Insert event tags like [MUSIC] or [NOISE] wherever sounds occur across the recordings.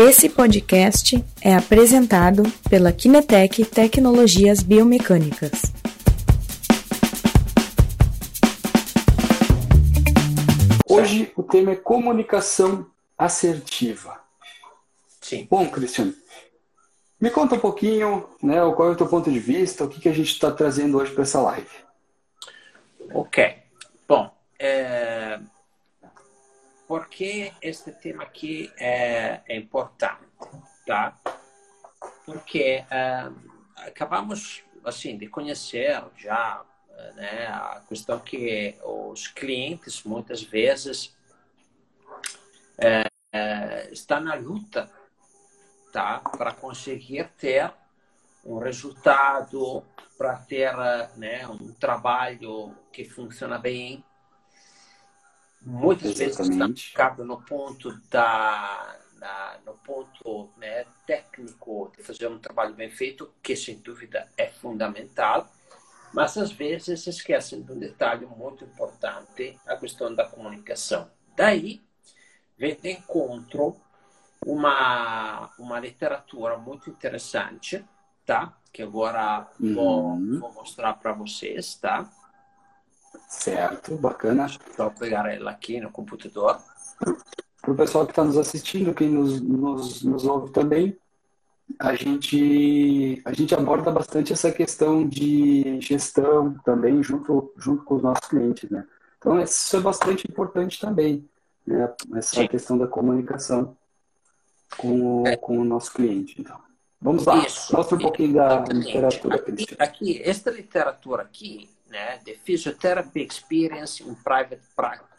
Esse podcast é apresentado pela Kinetec Tecnologias Biomecânicas. Hoje o tema é comunicação assertiva. Sim. Bom, Cristiano, me conta um pouquinho, né, qual é o teu ponto de vista, o que, que a gente está trazendo hoje para essa live. Ok. Bom, é... por que este tema aqui é, é importante, tá? Porque é, acabamos assim de conhecer já né, a questão que os clientes muitas vezes é, é, estão na luta tá, para conseguir ter um resultado, para ter né, um trabalho que funciona bem. Muitas vezes focado no ponto da, na, no ponto né, técnico de fazer um trabalho bem feito, que sem dúvida é fundamental mas às vezes se esquecem de um detalhe muito importante, a questão da comunicação. Daí vem de encontro uma, uma literatura muito interessante, tá? Que agora uhum. vou, vou mostrar para vocês, tá? Certo, bacana. Vou pegar ela aqui no computador. Para o pessoal que está nos assistindo, quem nos, nos, nos ouve também, a gente, a gente aborda bastante essa questão de gestão também junto, junto com os nossos clientes, né? Então, isso é bastante importante também, né? Essa Sim. questão da comunicação com o, é. com o nosso cliente. Então, vamos lá, isso. mostra um pouquinho da literatura. Aqui, aqui, esta literatura aqui, né, The Physiotherapy Experience in Private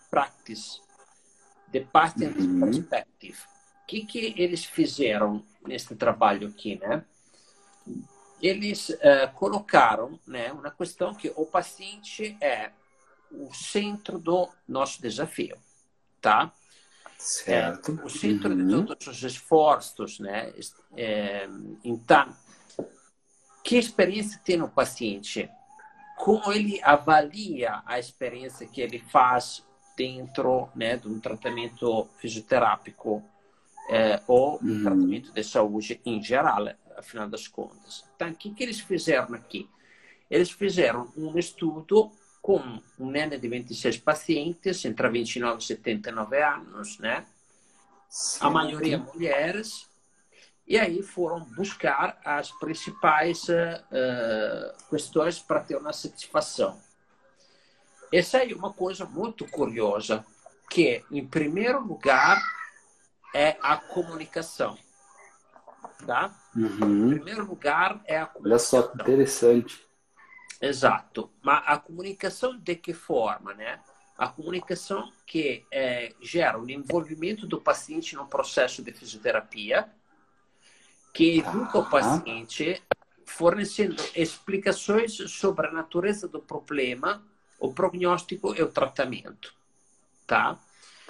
Practice, The Patent uhum. Perspective que, que eles fizeram nesse trabalho aqui, né? Eles uh, colocaram né, uma questão que o paciente é o centro do nosso desafio, tá? Certo. É, o centro uhum. de todos os esforços, né? É, então, que experiência tem o paciente? Como ele avalia a experiência que ele faz dentro né, de um tratamento fisioterápico? é, ou uhum. tratamento de saúde em geral, afinal das contas. Então, o que, que eles fizeram aqui? Eles fizeram um estudo com um nene de 26 pacientes, entre 29 e 79 anos, né? Certo. A maioria mulheres. E aí foram buscar as principais uh, questões para ter uma satisfação. Essa é uma coisa muito curiosa, que, em primeiro lugar, é a comunicação. Tá? Uhum. Em primeiro lugar, é a comunicação. Olha só que interessante. Exato. Mas a comunicação de que forma, né? A comunicação que é, gera o envolvimento do paciente no processo de fisioterapia, que educa o paciente fornecendo explicações sobre a natureza do problema, o prognóstico e o tratamento. Tá?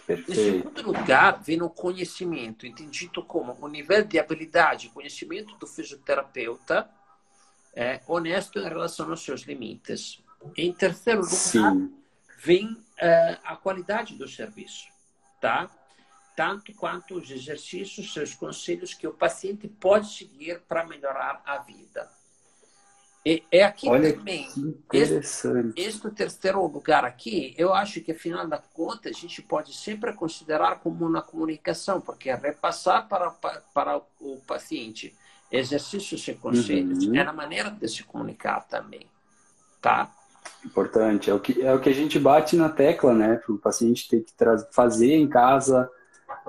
Perfeito. Em segundo lugar, vem o conhecimento, entendido como o nível de habilidade e conhecimento do fisioterapeuta é, honesto em relação aos seus limites. Em terceiro lugar, Sim. vem é, a qualidade do serviço, tá? Tanto quanto os exercícios, seus conselhos que o paciente pode seguir para melhorar a vida. E, é aqui Olha também. Que interessante. Este, este terceiro lugar aqui, eu acho que, afinal da conta, a gente pode sempre considerar como uma comunicação, porque é repassar para, para o paciente exercícios e conselhos uhum. é a maneira de se comunicar também. Tá? Importante. É o que, é o que a gente bate na tecla, né? Para o paciente ter que fazer em casa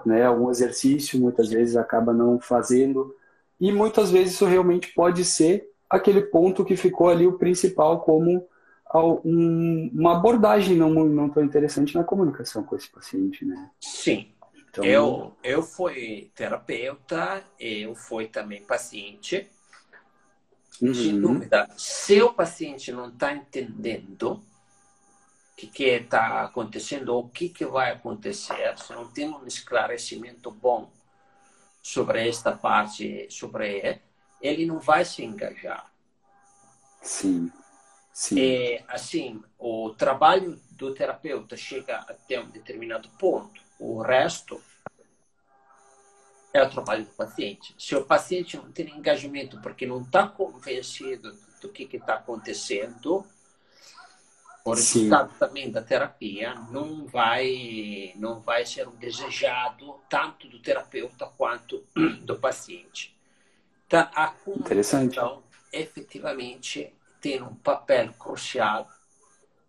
né, algum exercício, muitas vezes acaba não fazendo. E muitas vezes isso realmente pode ser aquele ponto que ficou ali o principal como um, uma abordagem não, não tão interessante na comunicação com esse paciente, né? Sim. Então, eu, eu fui terapeuta, eu fui também paciente. Uhum. Sem dúvida, se o paciente não está entendendo o que está acontecendo ou o que, que vai acontecer, se não tem um esclarecimento bom sobre esta parte, sobre ele não vai se engajar. Sim. Sim. É, assim, o trabalho do terapeuta chega até um determinado ponto. O resto é o trabalho do paciente. Se o paciente não tem engajamento porque não está convencido do que está acontecendo, o resultado Sim. também da terapia não vai não vai ser o desejado tanto do terapeuta quanto [CLEARS THROAT] do paciente. Então, a comunicação efetivamente tem um papel crucial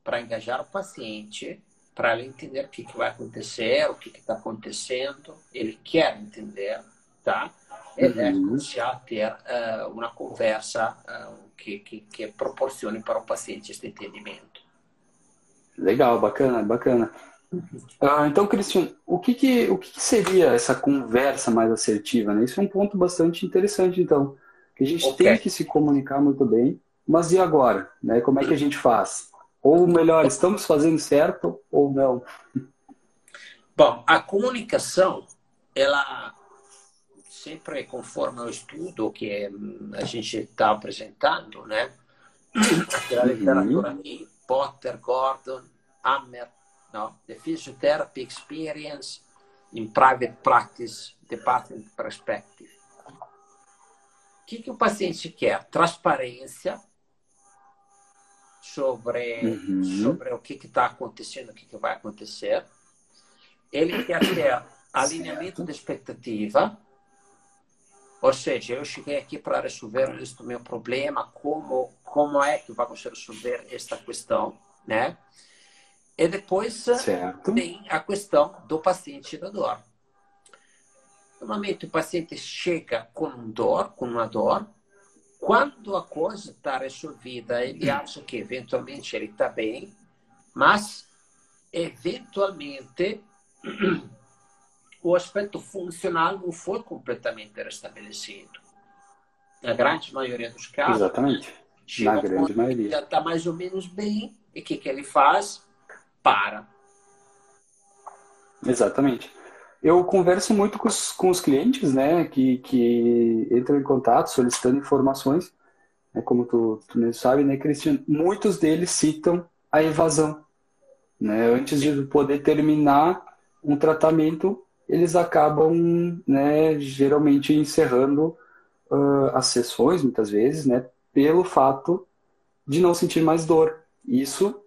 para engajar o paciente, para ele entender o que, que vai acontecer, o que está acontecendo, ele quer entender, tá? Ele é uhum. é crucial ter uh, uma conversa uh, que, que, que proporcione para o paciente este entendimento. Legal, bacana, bacana. Uh, então, Cristian, o que, que, o que, que, seria essa conversa mais assertiva? Né? Isso é um ponto bastante interessante, então. Que a gente okay. tem que se comunicar muito bem, mas e agora? Né? Como é que a gente faz? Ou melhor, estamos fazendo certo ou não? Bom, a comunicação, ela sempre conforme o estudo que a gente está apresentando, né? Aquela literatura de Potter, Gordon, Hammer, no? The Physiotherapy Experience in Private Practice Department Perspective. O que, que o paciente quer? Transparência, sobre, uhum. sobre o que está acontecendo, o que, que, vai acontecer. Ele quer ter [COUGHS] alinhamento certo. de expectativa, ou seja, eu cheguei aqui para resolver este meu problema, como, como é que vamos resolver esta questão, né? E depois certo. tem a questão do paciente da dor. Normalmente o paciente chega com dor, com uma dor, quando a coisa está resolvida, ele acha que eventualmente ele está bem, mas eventualmente [CLEARS THROAT] o aspecto funcional não foi completamente restabelecido. Na grande maioria dos casos. Exatamente. Na grande maioria. está mais ou menos bem. E o que, que ele faz? Para. Exatamente. Eu converso muito com os, com os clientes, né, que, que entram em contato solicitando informações, né, como tu, tu mesmo sabe, né, Cristian? Muitos deles citam a evasão, né? Antes de poder terminar um tratamento, eles acabam, né, geralmente encerrando uh, as sessões, muitas vezes, né, pelo fato de não sentir mais dor. Isso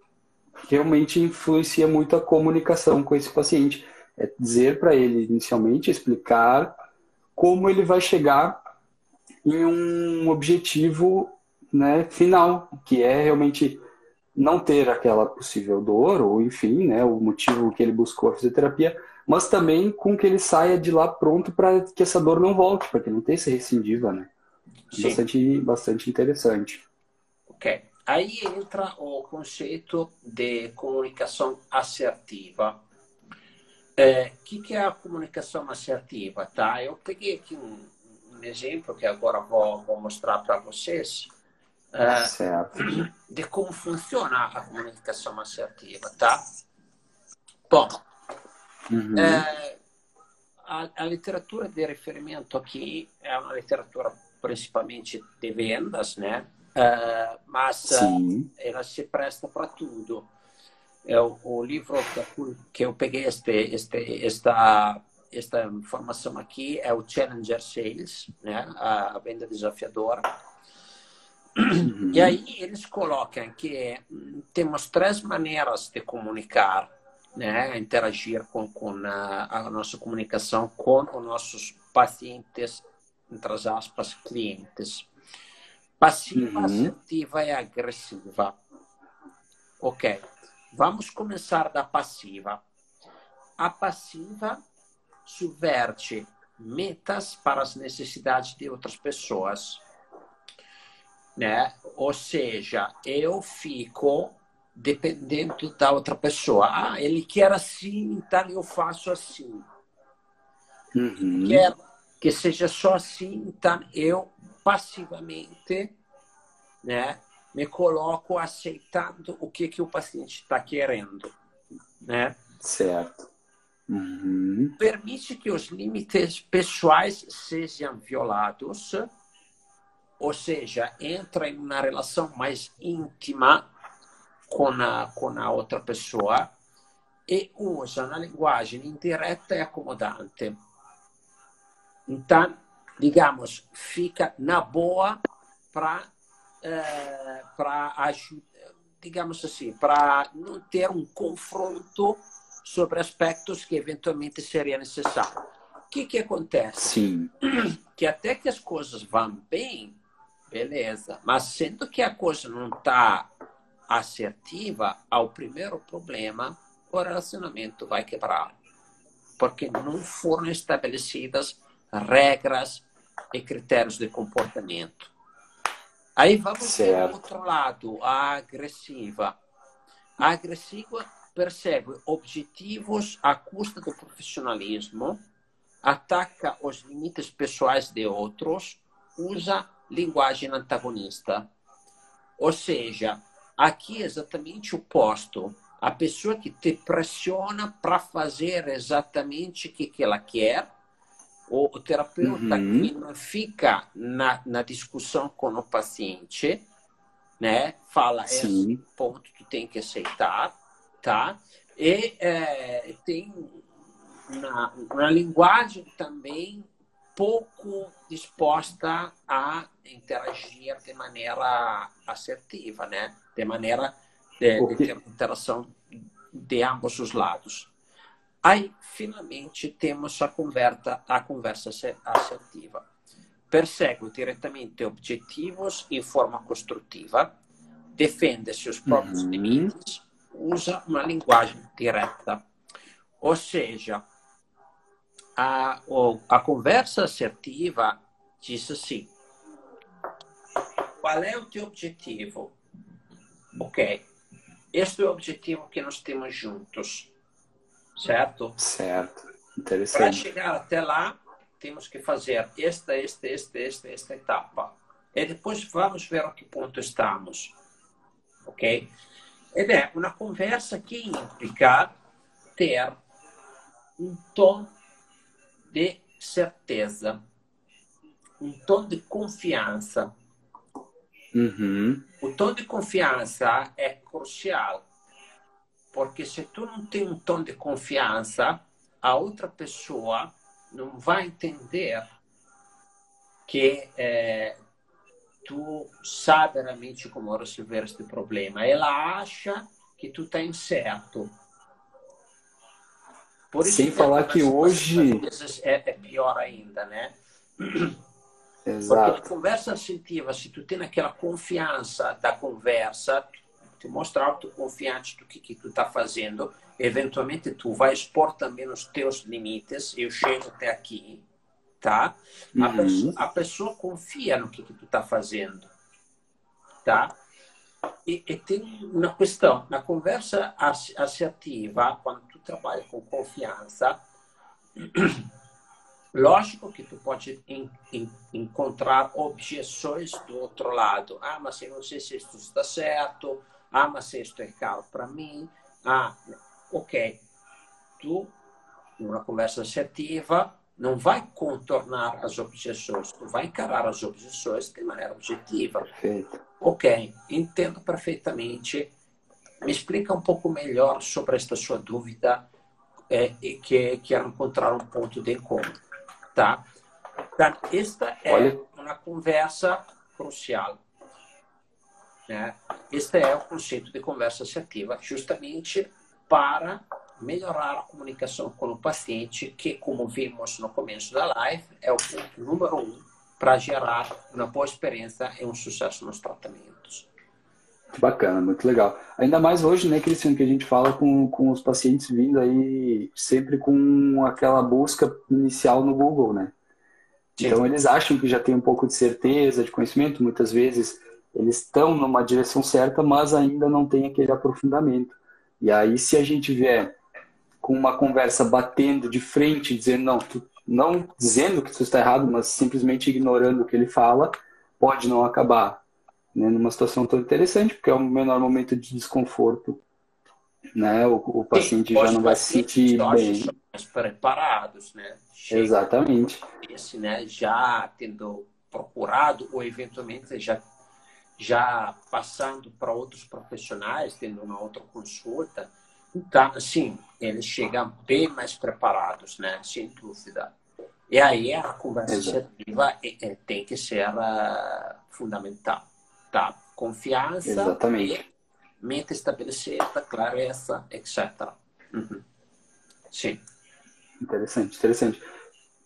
realmente influencia muito a comunicação com esse paciente é dizer para ele inicialmente, explicar como ele vai chegar em um objetivo né, final, que é realmente não ter aquela possível dor, ou enfim, né, o motivo que ele buscou a fisioterapia, mas também com que ele saia de lá pronto para que essa dor não volte, para que não tenha essa recidiva, né? Bastante, bastante interessante. Ok. Aí entra o conceito de comunicação assertiva. O é, que, que, é a comunicação assertiva? Tá? Eu peguei aqui um, um exemplo que agora vou, vou mostrar para vocês uh, de como funciona a comunicação assertiva. Tá? Bom, uhum. é, a, a, literatura de referimento aqui é uma literatura principalmente de vendas, né? Uh, mas ela se presta para tudo é o, o livro que eu peguei este, este, esta, esta informação aqui é o Challenger Sales, né? a, venda desafiadora. Uhum. E aí eles colocam que hum, temos três maneiras de comunicar, né? interagir com, com a, a nossa comunicação com os nossos pacientes, entre aspas, clientes. Passiva, uhum. assertiva e agressiva. Ok. Vamos começar da passiva. A passiva subverte metas para as necessidades de outras pessoas. Né? Ou seja, eu fico dependendo da outra pessoa. Ah, ele quer assim, então eu faço assim. Uhum. Quer que seja só assim, então eu passivamente né, me coloco aceitando o que, que o paciente está querendo. Né? Certo. Uhum. Permite que os limites pessoais sejam violados, ou seja, entra em uma relação mais íntima com a, com a outra pessoa e usa uma linguagem indireta e acomodante. Então, digamos, fica na boa para é, para digamos assim, para não ter um confronto sobre aspectos que eventualmente seria necessário. O que que acontece? Sim. [CLEARS THROAT] Que até que as coisas vão bem, beleza, mas sendo que a coisa não está assertiva, ao primeiro problema, o relacionamento vai quebrar. Porque não foram estabelecidas regras e critérios de comportamento. Aí vamos certo. o outro lado, a agressiva. A agressiva persegue objetivos à custa do profissionalismo, ataca os limites pessoais de outros, usa linguagem antagonista. Ou seja, aqui é exatamente o oposto. A pessoa que te pressiona para fazer exatamente o que, que ela quer, o, o terapeuta uhum. que não fica na, na discussão com o paciente, né? Fala, Sim. esse ponto tu tem que aceitar, tá? E é, tem na, na linguagem também pouco disposta a interagir de maneira assertiva, né? De maneira de, de ter interação de ambos os lados. Aí, finalmente, temos a conversa, a conversa assertiva. Persegue diretamente objetivos em forma construtiva, defende seus próprios uhum. limites, usa uma linguagem direta. Ou seja, a, a conversa assertiva diz assim: qual é o teu objetivo? Ok, este é o objetivo que nós temos juntos certo? Certo, interessante. Para chegar até lá, temos que fazer esta, esta, esta, esta, esta etapa. E depois vamos ver a que ponto estamos. Ok? Ed é uma conversa que implica ter um tom de certeza, um tom de confiança. Uhum. O tom de confiança é crucial porque se tu não tem um tom de confiança, a outra pessoa não vai entender que é, tu sabe realmente como resolver este problema. Ela acha que tu está incerto. Por isso Sem falar que hoje é, é, pior ainda, né? Exato. Porque a conversa assertiva, se tu tem aquela confiança da conversa, te mostra autoconfiante do que, que tu está fazendo. Eventualmente, tu vai expor também os teus limites. Eu chego até aqui, tá? Uhum. A, pessoa, a, pessoa, confia no que, que tu está fazendo, tá? E, e, tem uma questão, na conversa assertiva, quando tu trabalha com confiança, [CLEARS THROAT] lógico que tu pode in, in, encontrar objeções do outro lado. Ah, mas eu não sei se isso está certo, ah, mas isto é caro para mim. Ah, ok. Tu, numa conversa assertiva, não vai contornar as objeções, tu vai encarar as objeções de maneira objetiva. Perfeito. Ok, entendo perfeitamente. Me explica um pouco melhor sobre esta sua dúvida é, e que quero encontrar um ponto de encontro, tá? Então, esta é Olha. uma conversa crucial. Né? Este é o conceito de conversa assertiva, justamente para melhorar a comunicação com o paciente, que, como vimos no começo da live, é o ponto número um para gerar uma boa experiência e um sucesso nos tratamentos. Bacana, muito legal. Ainda mais hoje, né, Cristiano, que a gente fala com, com os pacientes vindo aí sempre com aquela busca inicial no Google, né? Sim. Então eles acham que já tem um pouco de certeza, de conhecimento, muitas vezes eles estão numa direção certa, mas ainda não tem aquele aprofundamento. E aí, se a gente vier com uma conversa batendo de frente, dizendo não, tu, não dizendo que isso está errado, mas simplesmente ignorando o que ele fala, pode não acabar né, numa situação tão interessante, porque é o menor momento de desconforto, né? O, o paciente Sim, já não vai se sentir bem. preparados, né? Chega Exatamente. Esse, né, já tendo procurado ou eventualmente já já passando para outros profissionais, tendo uma outra consulta. Então, assim, eles chegam bem mais preparados, né? Sem dúvida. E aí a conversa assertiva é, é, tem que ser uh, fundamental. Tá? Confiança, Exatamente. mente estabelecida, clareza, etc. Uhum. Sim. Interessante, interessante.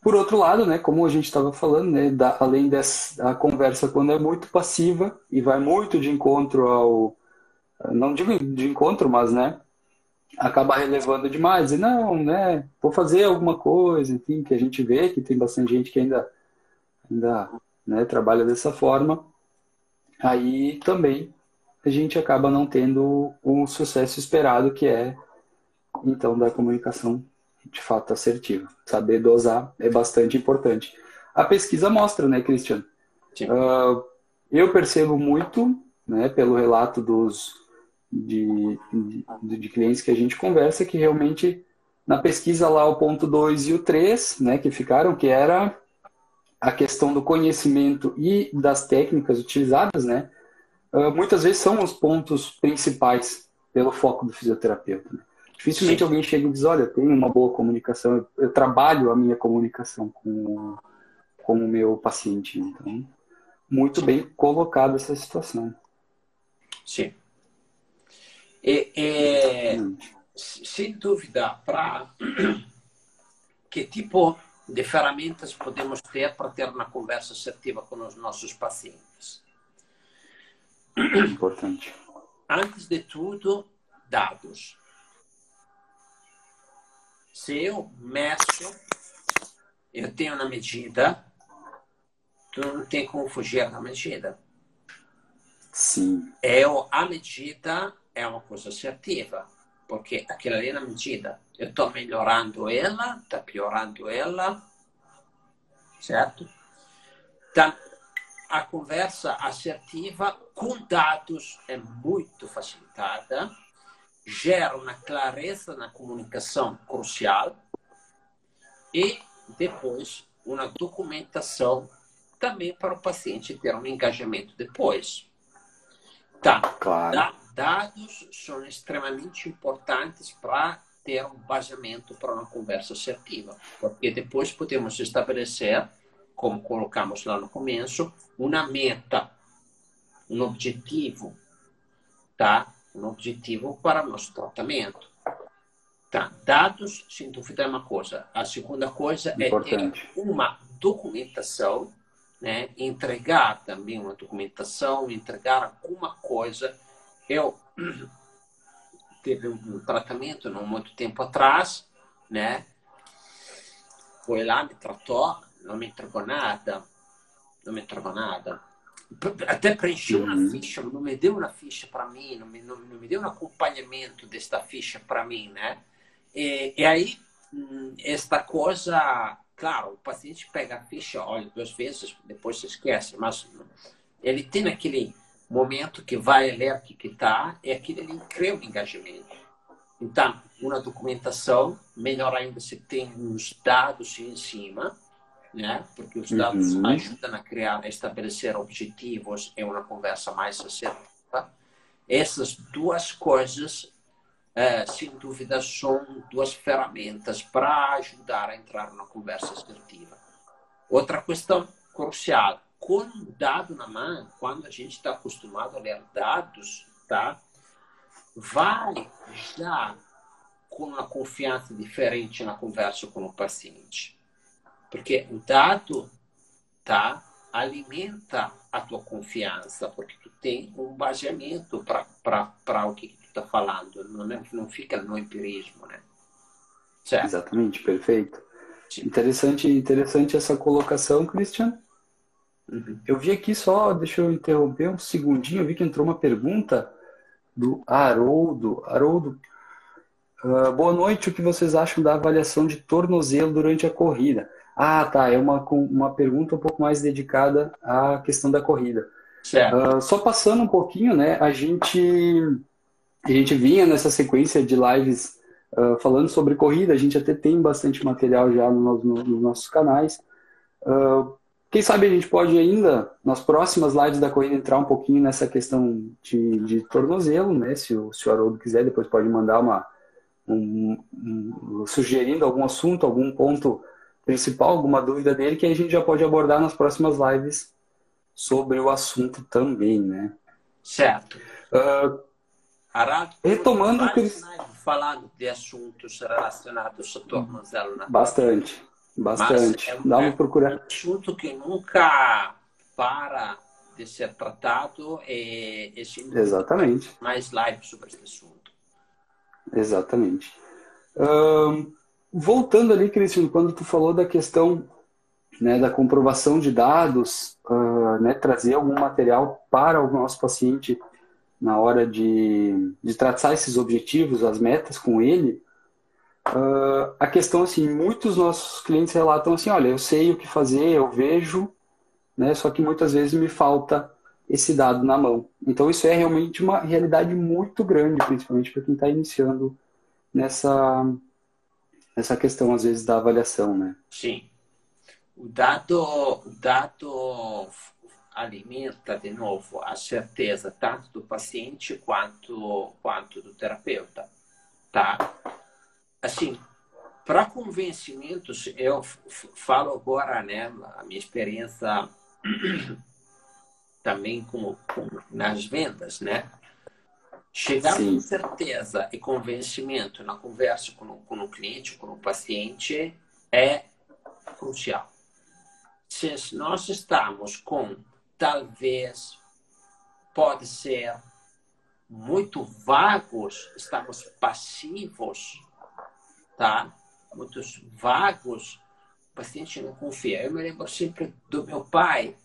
Por outro lado, né, como a gente estava falando, né, da, além dessa conversa quando é muito passiva e vai muito de encontro ao não digo de encontro, mas né, acaba relevando demais e não, né, vou fazer alguma coisa, enfim, que a gente vê que tem bastante gente que ainda ainda, né, trabalha dessa forma. Aí também a gente acaba não tendo o sucesso esperado que é então da comunicação de fato assertiva. Saber dosar é bastante importante. A pesquisa mostra, né, Cristiano? Uh, eu percebo muito, né, pelo relato dos de, de, de, clientes que a gente conversa, que realmente na pesquisa lá o ponto 2 e o 3, né, que ficaram, que era a questão do conhecimento e das técnicas utilizadas, né, uh, muitas vezes são os pontos principais pelo foco do fisioterapeuta. Né? Dificilmente alguém chega e diz, olha, eu tenho uma boa comunicação, eu, trabalho a minha comunicação com, com o meu paciente. Então, muito bem colocado essa situação. Sim. E, e sem dúvida, para [CLEARS THROAT] que tipo de ferramentas podemos ter para ter uma conversa assertiva com os nossos pacientes? Importante. Antes de tudo, dados. Se eu meço, eu tenho na medida, tu não tem como fugir da medida. Sim. Eu, a medida é uma coisa assertiva, porque aquela ali é na medida. Eu estou melhorando ela, está piorando ela, certo? Então, a conversa assertiva com dados é muito facilitada gera uma clareza na comunicação crucial e depois uma documentação também para o paciente ter um engajamento depois. Tá. Claro. dados são extremamente importantes para ter um baseamento para uma conversa assertiva, porque depois podemos estabelecer, como colocamos lá no começo, uma meta, um objetivo, tá? Um objetivo para o nosso tratamento. Tá. Dados, sem dúvida, é uma coisa. A segunda coisa Importante. é ter uma documentação, né? entregar também uma documentação, entregar alguma coisa. Eu [CLEARS THROAT] teve um tratamento não muito tempo atrás, né? Foi lá, me tratou, não me entregou nada, não me entregou nada até preencheu uhum. uma ficha, não me deu uma ficha para mim, não me, não, não, me deu um acompanhamento desta ficha para mim, né? E, e, aí, hum, esta coisa, claro, o paciente pega a ficha, olha duas vezes, depois se esquece, mas ele tem aquele momento que vai ler o que está, e aquilo ele cria um engajamento. Então, uma documentação, melhor ainda se tem uns dados em cima, né? porque os dados uhum. ajudam a criar, a estabelecer objetivos em uma conversa mais assertiva. Essas duas coisas, é, sem dúvida, são duas ferramentas para ajudar a entrar na conversa assertiva. Outra questão crucial, com dado na mão, quando a gente está acostumado a ler dados, tá? vai já com uma confiança diferente na conversa com o paciente. Porque o dado tá, alimenta a tua confiança, porque tu tem um baseamento para o que tu está falando, não, é, não fica no empirismo, né? Certo? Exatamente, perfeito. Sim. Interessante, interessante essa colocação, Christian. Uhum. Eu vi aqui só, deixa eu interromper um segundinho, eu vi que entrou uma pergunta do Haroldo. Haroldo, uh, boa noite, o que vocês acham da avaliação de tornozelo durante a corrida? Ah, tá. É uma, uma pergunta um pouco mais dedicada à questão da corrida. Uh, só passando um pouquinho, né? A gente, a gente vinha nessa sequência de lives uh, falando sobre corrida. A gente até tem bastante material já no, no, nos nossos canais. Uh, quem sabe a gente pode ainda, nas próximas lives da corrida, entrar um pouquinho nessa questão de, de tornozelo, né? Se o, se o Haroldo quiser, depois pode mandar uma. Um, um, sugerindo algum assunto, algum ponto principal, alguma dúvida dele, que a gente já pode abordar nas próximas lives sobre o assunto também, né? Certo. Uh, Arado, retomando o que eles... falando de assuntos relacionados ao tornozelo na Bastante, bastante. É um, Dá uma. É um assunto que nunca para de ser tratado e, e Exatamente. mais live sobre esse assunto. Exatamente. Um, voltando ali, Cristiano, quando tu falou da questão né, da comprovação de dados, uh, né, trazer algum material para o nosso paciente na hora de, de traçar esses objetivos, as metas com ele, uh, a questão assim, muitos nossos clientes relatam assim, olha, eu sei o que fazer, eu vejo, né, só que muitas vezes me falta esse dado na mão. Então isso é realmente uma realidade muito grande, principalmente para quem está iniciando nessa nessa questão às vezes da avaliação, né? Sim. O dado, o dado alimenta de novo a certeza tanto do paciente quanto quanto do terapeuta, tá? Assim, para convencimentos, eu falo agora, né, a minha experiência [CLEARS THROAT] também como, como nas vendas, né? Chegar Sim. com certeza e convencimento na conversa com, com o cliente, com o paciente, é crucial. Se nós estamos com, talvez, pode ser muito vagos, estamos passivos, tá? Muitos vagos, o paciente não confia. Eu me lembro sempre do meu pai,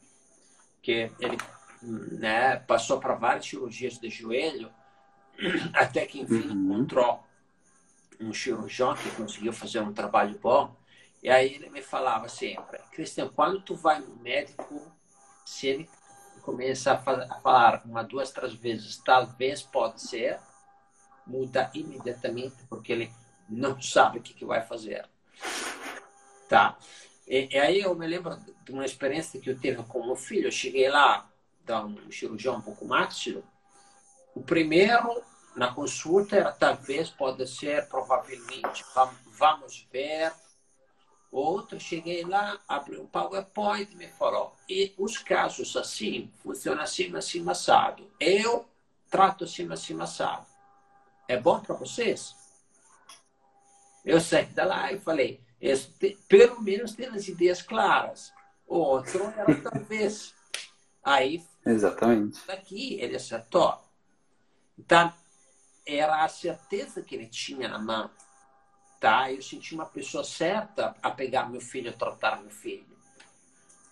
que ele né, passou para várias cirurgias de joelho, até que enfim uhum. encontrou um cirurgião que conseguiu fazer um trabalho bom. E aí ele me falava sempre, Cristian, quando tu vai no médico, se ele começar a falar uma, duas, três vezes, talvez pode ser, muda imediatamente porque ele não sabe o que, que vai fazer. Tá? E, e, aí eu me lembro de uma experiência que eu tive com o meu filho. Eu cheguei lá, da um cirurgião um pouco máximo, o primeiro na consulta era talvez pode ser provavelmente vamos ver. Outro cheguei lá abri um PowerPoint e me falou e os casos assim funciona assim assim assado. Eu trato assim assim assado é bom para vocês? Eu saí da lá e falei pelo menos tem as ideias claras. O outro era talvez. Aí exatamente. daqui ele acertou então era a certeza que ele tinha na mão. Tá? Eu senti uma pessoa certa a pegar meu filho, a tratar meu filho.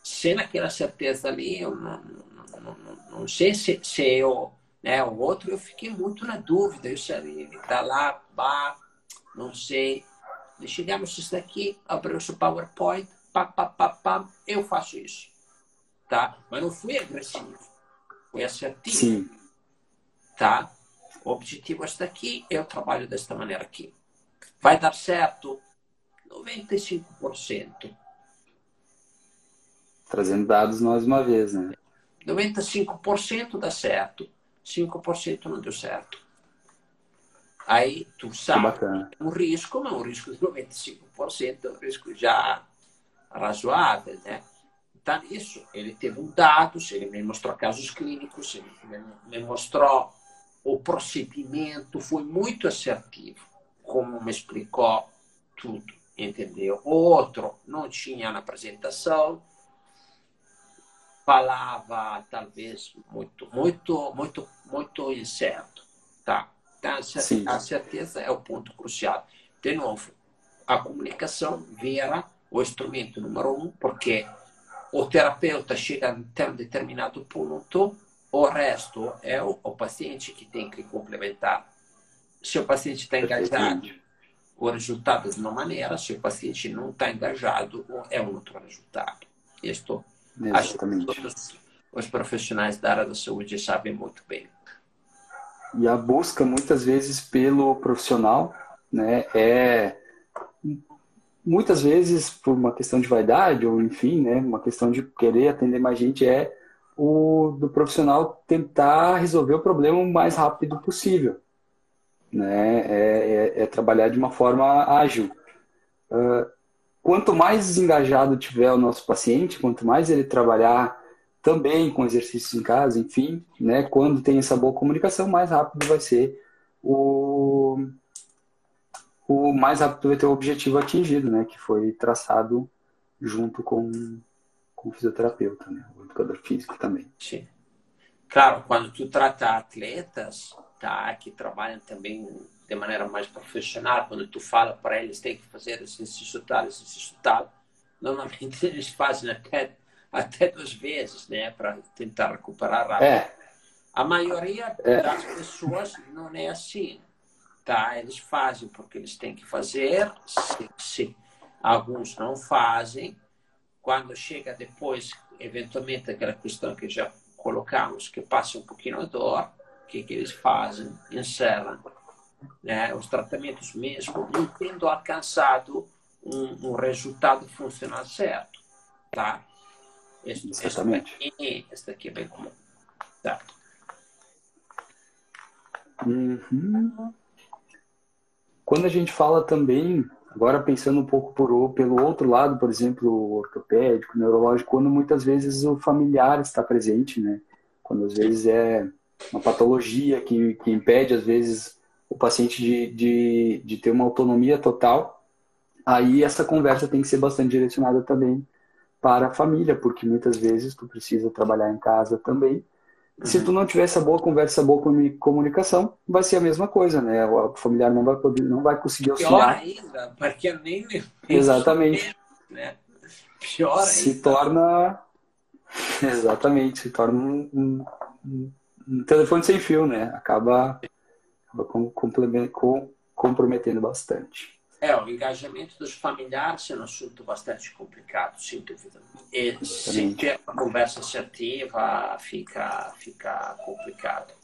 Sendo aquela certeza ali, eu não, não, não, não sei se, se eu. Né, o outro, eu fiquei muito na dúvida. Eu sabia, ele está lá, bah, não sei. E chegamos isso daqui, abriu o PowerPoint, pá, pá, pá, pá, eu faço isso. Tá? Mas não fui agressivo, fui assertivo. Sim. Tá? O objetivo está aqui, eu trabalho desta maneira aqui. Vai dar certo? 95%. Trazendo dados mais uma vez, né? 95% dá certo, 5% não deu certo. Aí tu sabe um risco, mas um risco de 95% é um risco já razoável, né? Então, isso, ele teve um dados, ele me mostrou casos clínicos, ele me mostrou o procedimento foi muito assertivo, como me explicou tudo, entendeu? O outro não tinha na apresentação, falava talvez muito, muito, muito, muito incerto, tá? Então, a certeza é o ponto crucial. De novo, a comunicação vira o instrumento número um, porque o terapeuta chega a um determinado ponto o resto é o, o paciente que tem que complementar. Se o paciente está engajado, o resultado é de uma maneira. Se o paciente não está engajado, é outro resultado. Isto acho que todos os profissionais da área da saúde sabem muito bem. E a busca, muitas vezes, pelo profissional, né, é muitas vezes por uma questão de vaidade ou enfim, né, uma questão de querer atender mais gente é o do profissional tentar resolver o problema o mais rápido possível. Né? É, é, é trabalhar de uma forma ágil. Uh, quanto mais desengajado tiver o nosso paciente, quanto mais ele trabalhar também com exercícios em casa, enfim, né, quando tem essa boa comunicação, mais rápido vai ser o, o mais rápido vai ter o objetivo atingido, né, que foi traçado junto com, com o fisioterapeuta, né, o educador físico também. Sim. Claro, quando tu trata atletas, tá, que trabalham também de maneira mais profissional, quando tu fala para eles tem que fazer exercício tal, exercício tal, normalmente [LAUGHS] eles fazem até até duas vezes, né, para tentar recuperar rápido. É. A maioria é. das pessoas não é assim, tá? Eles fazem porque eles têm que fazer, se, se alguns não fazem, quando chega depois, eventualmente, aquela questão que já colocamos, que passa um pouquinho a dor, o que, que eles fazem? Encerram né, os tratamentos mesmo, não tendo alcançado um, um resultado funcional certo, tá? Este, Exatamente. Este aqui, este aqui é bem comum. Tá. Uhum. Quando a gente fala também, agora pensando um pouco por, pelo outro lado, por exemplo, ortopédico, neurológico, quando muitas vezes o familiar está presente, né? Quando às vezes é uma patologia que, que impede, às vezes, o paciente de, de, de ter uma autonomia total, aí essa conversa tem que ser bastante direcionada também para a família, porque muitas vezes tu precisa trabalhar em casa também. Uhum. Se tu não tiver essa boa conversa, boa comunicação, vai ser a mesma coisa, né? O familiar não vai poder, não vai conseguir auxiliar. Pior ainda, porque nem exatamente, né? Pior ainda. Se torna [LAUGHS] exatamente, se torna um, um, um telefone sem fio, né? Acaba, acaba comprometendo bastante. É, o engajamento dos familiares é um assunto bastante complicado, sem dúvida. E sem ter uma conversa assertiva, fica, fica complicado.